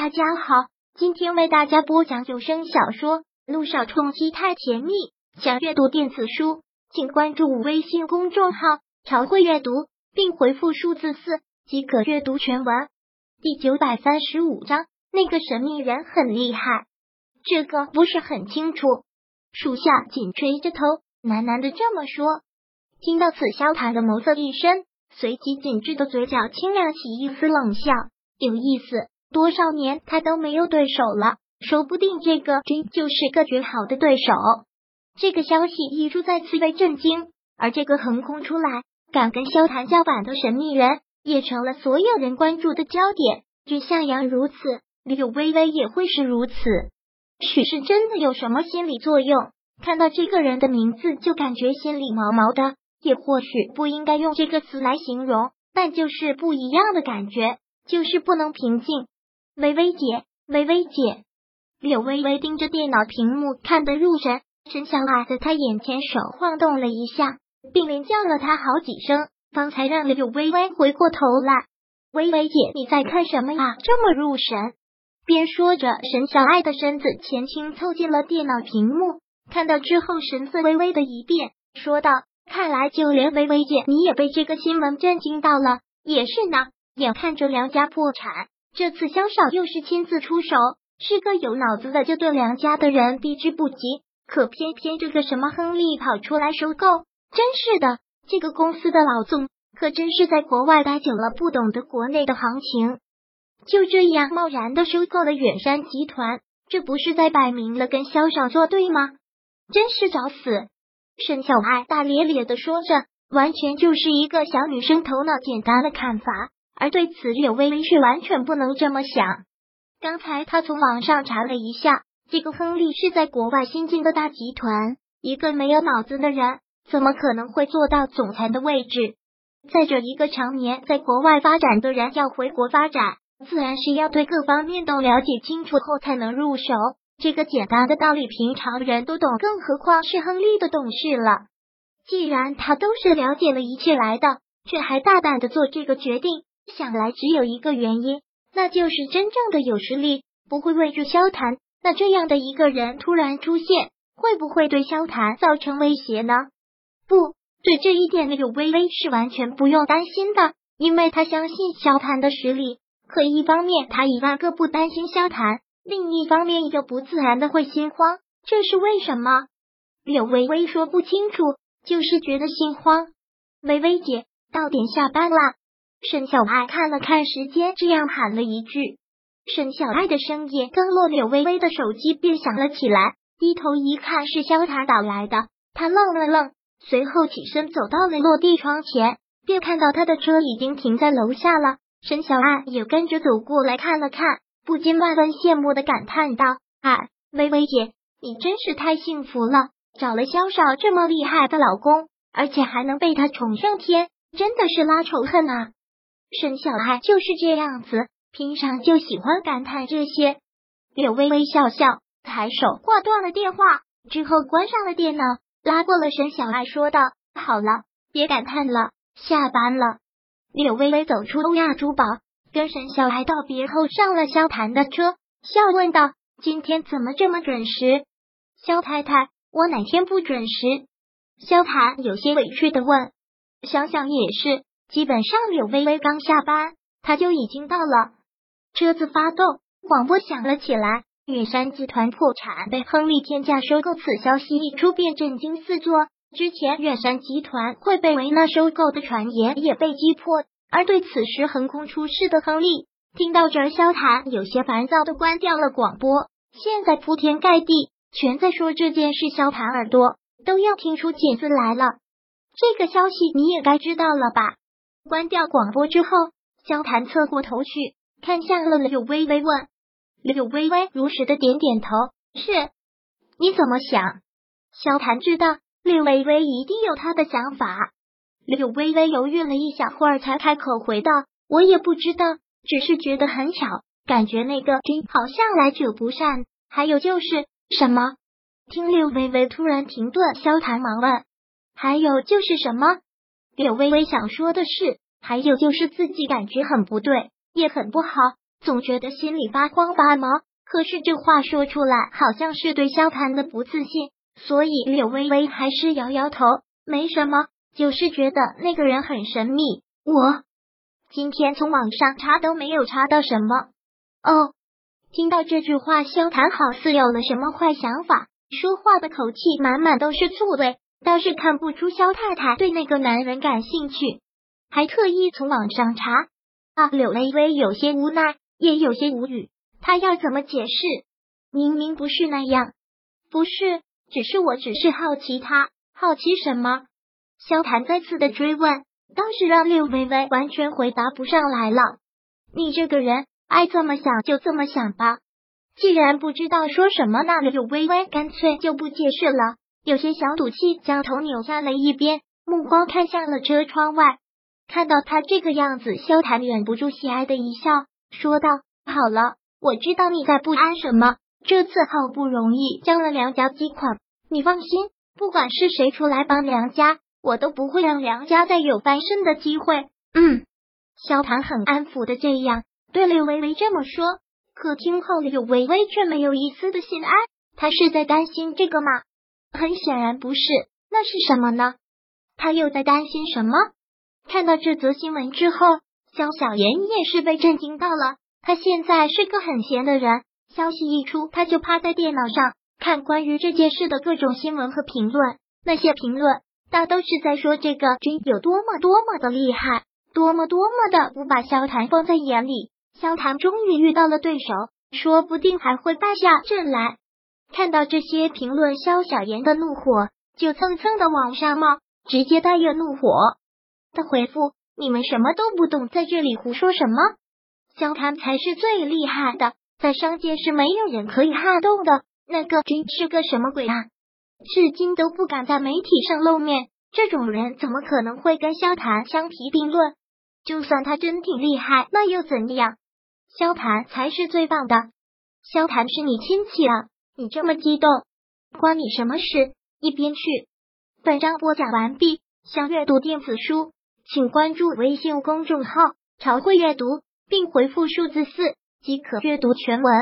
大家好，今天为大家播讲有声小说《路上冲击太甜蜜》。想阅读电子书，请关注微信公众号“朝会阅读”，并回复数字四即可阅读全文。第九百三十五章，那个神秘人很厉害，这个不是很清楚。属下紧垂着头，喃喃的这么说。听到此，萧谈的眸色一深，随即紧致的嘴角轻亮起一丝冷笑，有意思。多少年他都没有对手了，说不定这个真就是个绝好的对手。这个消息一出，再次被震惊，而这个横空出来敢跟萧谈叫板的神秘人，也成了所有人关注的焦点。君向阳如此，柳微微也会是如此。许是真的有什么心理作用？看到这个人的名字就感觉心里毛毛的，也或许不应该用这个词来形容，但就是不一样的感觉，就是不能平静。微微姐，微微姐，柳微微盯着电脑屏幕看得入神。沈小爱在她眼前手晃动了一下，并连叫了她好几声，方才让柳微微回过头来。微微姐，你在看什么呀？这么入神。边说着，沈小爱的身子前倾凑近了电脑屏幕，看到之后神色微微的一变，说道：“看来就连微微姐你也被这个新闻震惊到了。也是呢，眼看着梁家破产。”这次萧少又是亲自出手，是个有脑子的，就对梁家的人避之不及。可偏偏这个什么亨利跑出来收购，真是的，这个公司的老总可真是在国外待久了，不懂得国内的行情。就这样贸然的收购了远山集团，这不是在摆明了跟萧少作对吗？真是找死！沈小爱大咧咧的说着，完全就是一个小女生头脑简单的看法。而对此，柳微微却完全不能这么想。刚才他从网上查了一下，这个亨利是在国外新进的大集团，一个没有脑子的人，怎么可能会做到总裁的位置？再者，一个常年在国外发展的人要回国发展，自然是要对各方面都了解清楚后才能入手。这个简单的道理，平常人都懂，更何况是亨利的董事了。既然他都是了解了一切来的，却还大胆的做这个决定。想来只有一个原因，那就是真正的有实力，不会畏惧萧谈。那这样的一个人突然出现，会不会对萧谈造成威胁呢？不对，这一点柳微微是完全不用担心的，因为他相信萧谈的实力。可一方面他一万个不担心萧谈，另一方面又不自然的会心慌，这是为什么？柳微微说不清楚，就是觉得心慌。微微姐，到点下班了。沈小爱看了看时间，这样喊了一句。沈小爱的声音刚落，柳微微的手机便响了起来。低头一看，是萧塔打来的。他愣了愣，随后起身走到了落地窗前，便看到他的车已经停在楼下了。沈小爱也跟着走过来看了看，不禁万分羡慕的感叹道：“哎，微微姐，你真是太幸福了，找了萧少这么厉害的老公，而且还能被他宠上天，真的是拉仇恨啊！”沈小爱就是这样子，平常就喜欢感叹这些。柳微微笑笑，抬手挂断了电话，之后关上了电脑，拉过了沈小爱，说道：“好了，别感叹了，下班了。”柳微微走出欧亚珠宝，跟沈小爱道别后，上了萧谈的车，笑问道：“今天怎么这么准时？”萧太太，我哪天不准时？萧谈有些委屈的问。想想也是。基本上，柳微微刚下班，他就已经到了。车子发动，广播响了起来。远山集团破产，被亨利天价收购，此消息一出，便震惊四座。之前远山集团会被维纳收购的传言也被击破。而对此时横空出世的亨利，听到这儿，萧谈有些烦躁的关掉了广播。现在铺天盖地全在说这件事，萧谈耳朵都要听出茧子来了。这个消息你也该知道了吧？关掉广播之后，萧谈侧过头去，看向了柳微微，问：“柳微微如实的点点头，是。你怎么想？”萧谈知道柳微微一定有他的想法。柳微微犹豫了一小会儿，才开口回道：“我也不知道，只是觉得很巧，感觉那个君好像来者不善。还有就是什么？”听柳微微突然停顿，萧谈忙问：“还有就是什么？”柳微微想说的是，还有就是自己感觉很不对，也很不好，总觉得心里发慌发毛。可是这话说出来，好像是对萧谈的不自信，所以柳微微还是摇摇头，没什么，就是觉得那个人很神秘。我今天从网上查都没有查到什么。哦，听到这句话，萧谈好似有了什么坏想法，说话的口气满满都是醋味，倒是看不出肖太太对那个男人感兴趣，还特意从网上查。啊，柳微微有些无奈，也有些无语。他要怎么解释？明明不是那样，不是，只是我只是好奇他，好奇什么？萧谈再次的追问，倒是让柳微微完全回答不上来了。你这个人，爱这么想就这么想吧。既然不知道说什么，那柳微微干脆就不解释了，有些小赌气，将头扭向了一边，目光看向了车窗外。看到他这个样子，萧谈忍不住喜爱的一笑，说道：“好了。”我知道你在不安什么，这次好不容易将了梁家击垮，你放心，不管是谁出来帮梁家，我都不会让梁家再有翻身的机会。嗯，萧唐很安抚的这样对柳微微这么说，可听后柳微微却没有一丝的心安，他是在担心这个吗？很显然不是，那是什么呢？他又在担心什么？看到这则新闻之后，萧小言也是被震惊到了。他现在是个很闲的人，消息一出，他就趴在电脑上看关于这件事的各种新闻和评论。那些评论大都是在说这个君有多么多么的厉害，多么多么的不把萧谈放在眼里。萧谈终于遇到了对手，说不定还会败下阵来。看到这些评论，萧小言的怒火就蹭蹭的往上冒，直接带热怒火的回复：“你们什么都不懂，在这里胡说什么？”萧谈才是最厉害的，在商界是没有人可以撼动的。那个君是个什么鬼啊？至今都不敢在媒体上露面，这种人怎么可能会跟萧谈相提并论？就算他真挺厉害，那又怎样？萧谈才是最棒的。萧谈是你亲戚啊，你这么激动，关你什么事？一边去。本章播讲完毕。想阅读电子书，请关注微信公众号“朝会阅读”。并回复数字四即可阅读全文。